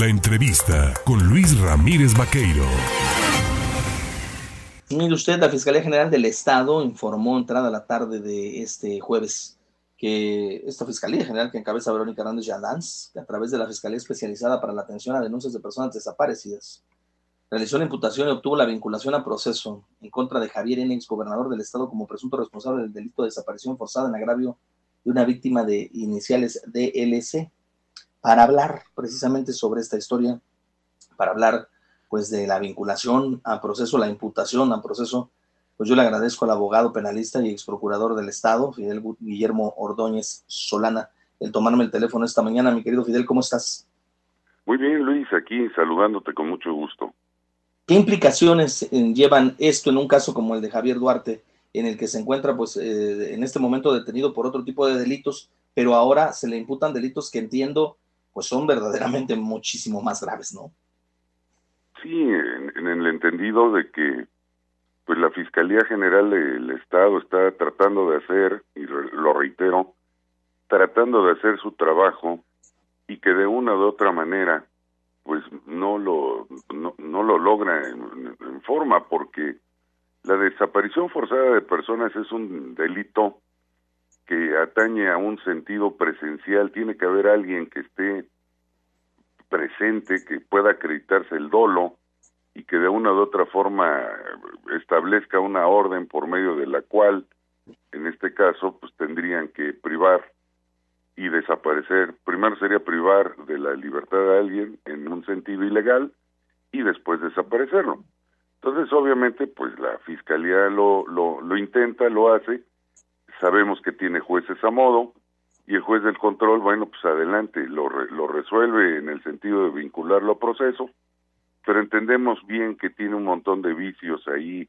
La entrevista con Luis Ramírez Vaqueiro. Mire usted, la Fiscalía General del Estado informó entrada a la tarde de este jueves que esta Fiscalía General que encabeza Verónica Hernández Yadans, que a través de la Fiscalía Especializada para la Atención a Denuncias de Personas Desaparecidas, realizó la imputación y obtuvo la vinculación a proceso en contra de Javier N., gobernador del Estado, como presunto responsable del delito de desaparición forzada en agravio de una víctima de iniciales DLC para hablar precisamente sobre esta historia, para hablar pues de la vinculación a proceso, la imputación a proceso, pues yo le agradezco al abogado penalista y ex procurador del Estado, Fidel Guillermo Ordóñez Solana, el tomarme el teléfono esta mañana. Mi querido Fidel, ¿cómo estás? Muy bien, Luis, aquí saludándote con mucho gusto. ¿Qué implicaciones eh, llevan esto en un caso como el de Javier Duarte, en el que se encuentra pues eh, en este momento detenido por otro tipo de delitos, pero ahora se le imputan delitos que entiendo pues son verdaderamente muchísimo más graves, ¿no? Sí, en, el entendido de que pues la Fiscalía General del Estado está tratando de hacer, y lo reitero, tratando de hacer su trabajo y que de una u otra manera pues no lo no, lo logra en, forma porque la desaparición forzada de personas es un delito que atañe a un sentido presencial, tiene que haber alguien que esté presente, que pueda acreditarse el dolo y que de una u otra forma establezca una orden por medio de la cual, en este caso, pues tendrían que privar y desaparecer. Primero sería privar de la libertad a alguien en un sentido ilegal y después desaparecerlo. Entonces, obviamente, pues la fiscalía lo, lo, lo intenta, lo hace, sabemos que tiene jueces a modo y el juez del control, bueno, pues adelante, lo, lo resuelve en el sentido de vincularlo a proceso, pero entendemos bien que tiene un montón de vicios ahí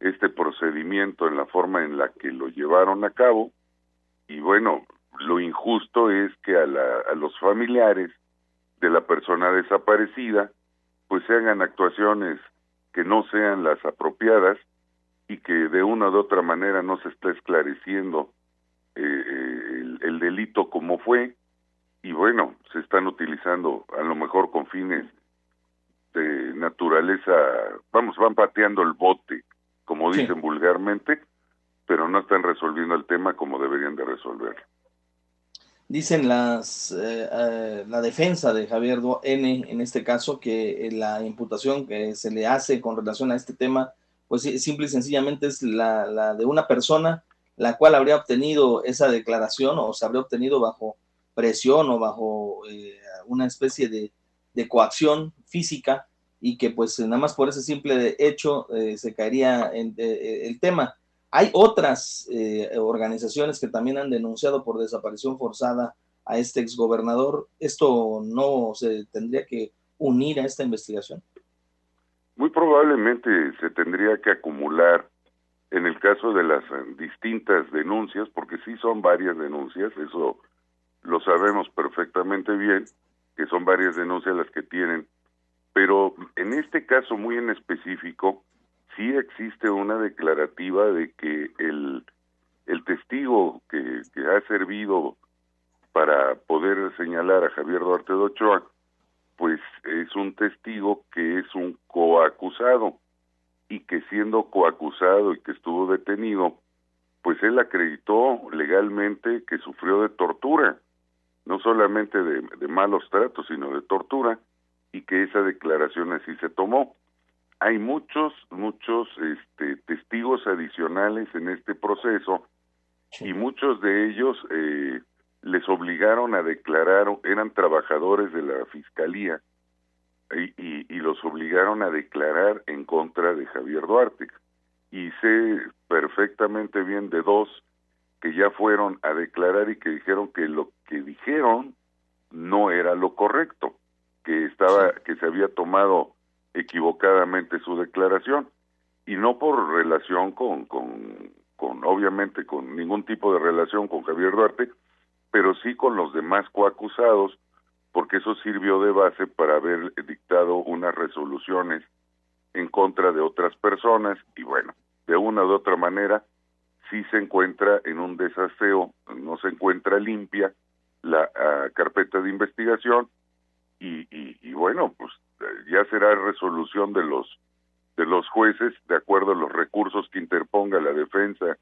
este procedimiento en la forma en la que lo llevaron a cabo y bueno, lo injusto es que a, la, a los familiares de la persona desaparecida pues se hagan actuaciones que no sean las apropiadas y que de una u otra manera no se está esclareciendo eh, el, el, delito como fue y bueno, se están utilizando a lo mejor con fines de naturaleza, vamos, van pateando el bote, como dicen vulgarmente, pero no están resolviendo el tema como deberían de resolverlo. Dicen las eh, eh, la defensa de Javier N en este caso que la imputación que se le hace con relación a este tema pues simple y sencillamente es la, de una persona la cual habría obtenido esa declaración o se habría obtenido bajo presión o bajo eh, una especie de, coacción física y que pues nada más por ese simple hecho eh, se caería en eh, el tema. Hay otras organizaciones que también han denunciado por desaparición forzada a este exgobernador. ¿Esto no se tendría que unir a esta investigación? Muy probablemente se tendría que acumular en el caso de las eh, distintas denuncias, porque sí son varias denuncias, eso lo sabemos perfectamente bien, que son varias denuncias las que tienen, pero en este caso muy en específico, sí existe una declarativa de que el, el testigo que, que ha servido para poder señalar a Javier Duarte de Ochoa pues es un testigo que es un coacusado y que siendo coacusado y que estuvo detenido, pues él acreditó legalmente que sufrió de tortura, no solamente de, de malos tratos, sino de tortura, y que esa declaración así se tomó. Hay muchos, muchos este, testigos adicionales en este proceso y muchos de ellos eh, les obligaron a declarar, eran trabajadores de la fiscalía y, y, los obligaron a declarar en contra de Javier Duarte. Y sé perfectamente bien de dos que ya fueron a declarar y que dijeron que lo que dijeron no era lo correcto, que estaba, que se había tomado equivocadamente su declaración y no por relación con, con, con obviamente con ningún tipo de relación con Javier Duarte, pero sí con los demás coacusados, porque eso sirvió de base para haber dictado unas resoluciones en contra de otras personas y bueno, de una u otra manera sí se encuentra en un desaseo, no se encuentra limpia la ah, carpeta de investigación y, y, bueno, pues ya será resolución de los de los jueces de acuerdo a los recursos que interponga la defensa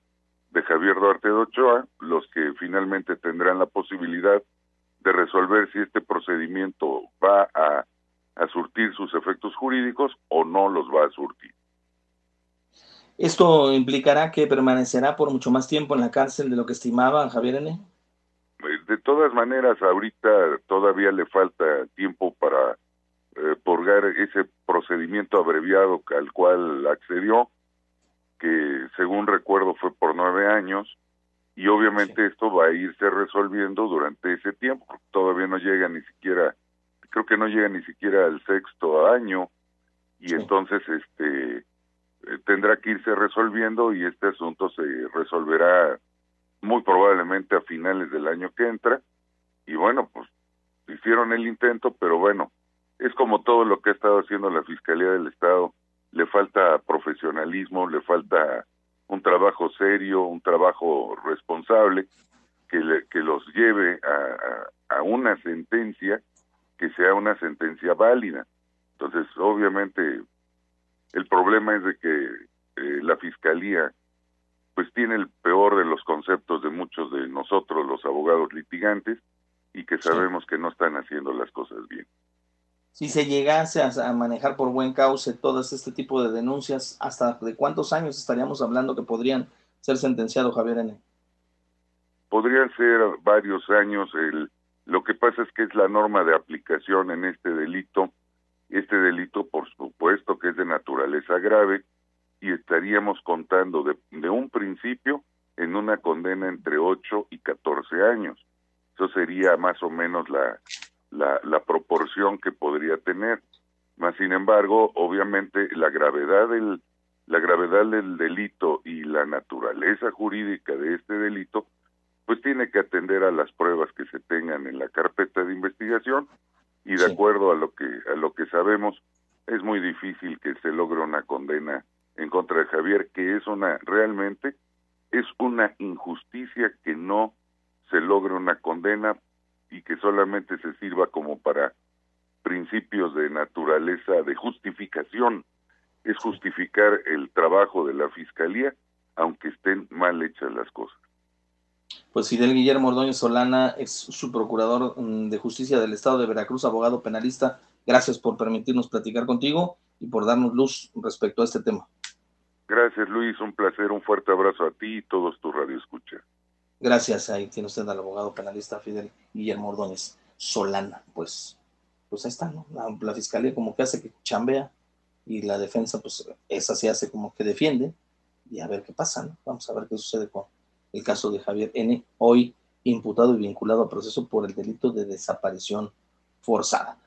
de Javier Duarte de Ochoa, los que finalmente tendrán la posibilidad de resolver si este procedimiento va a, a surtir sus efectos jurídicos o no los va a surtir. ¿Esto implicará que permanecerá por mucho más tiempo en la cárcel de lo que estimaba Javier N? Eh, de todas maneras, ahorita todavía le falta tiempo para eh, purgar ese procedimiento abreviado al cual accedió, que según recuerdo fue por nueve años, y obviamente esto va a irse resolviendo durante ese tiempo. Todavía no llega ni siquiera, creo que no llega ni siquiera al sexto año, y entonces este eh, tendrá que irse resolviendo y este asunto se resolverá muy probablemente a finales del año que entra y bueno pues hicieron el intento pero bueno es como todo lo que ha estado haciendo la Fiscalía del Estado le falta profesionalismo le falta un trabajo serio un trabajo responsable que que los lleve a, a una sentencia que sea una sentencia válida entonces obviamente el problema es de que eh, la fiscalía pues tiene el peor de los conceptos de muchos de nosotros los abogados litigantes y que sabemos que no están haciendo las cosas bien. Si se llegase a, manejar por buen cauce todas este tipo de denuncias, ¿hasta de cuántos años estaríamos hablando que podrían ser sentenciados, Javier N? Podrían ser varios años. El, lo que pasa es que es la norma de aplicación en este delito este delito, por supuesto, que es de naturaleza grave y estaríamos contando de, de un principio en una condena entre 8 y 14 años. Eso sería más o menos la, la, la proporción que podría tener. Más sin embargo, obviamente la gravedad del la gravedad del delito y la naturaleza jurídica de este delito, pues tiene que atender a las pruebas que se tengan en la carpeta de investigación y de acuerdo a lo que a lo que sabemos es muy difícil que se logre una condena en contra de Javier que es una realmente es una injusticia que no se logre una condena y que solamente se sirva como para principios de naturaleza de justificación es justificar el trabajo de la fiscalía aunque estén mal hechas las cosas pues Fidel Guillermo Ordóñez Solana, es su procurador mm, de justicia del estado de Veracruz, abogado penalista. Gracias por permitirnos platicar contigo y por darnos luz respecto a este tema. Gracias Luis, un placer, un fuerte abrazo a ti y todos tus radioescuchas. Gracias, ahí tiene usted al abogado penalista Fidel Guillermo Ordóñez Solana. Pues, pues ahí está, ¿no? La, la, fiscalía como que hace que chambea y la defensa, pues esa se hace como que defiende y a ver qué pasa, ¿no? Vamos a ver qué sucede con, el caso de Javier N., hoy imputado y vinculado a proceso por el delito de desaparición forzada.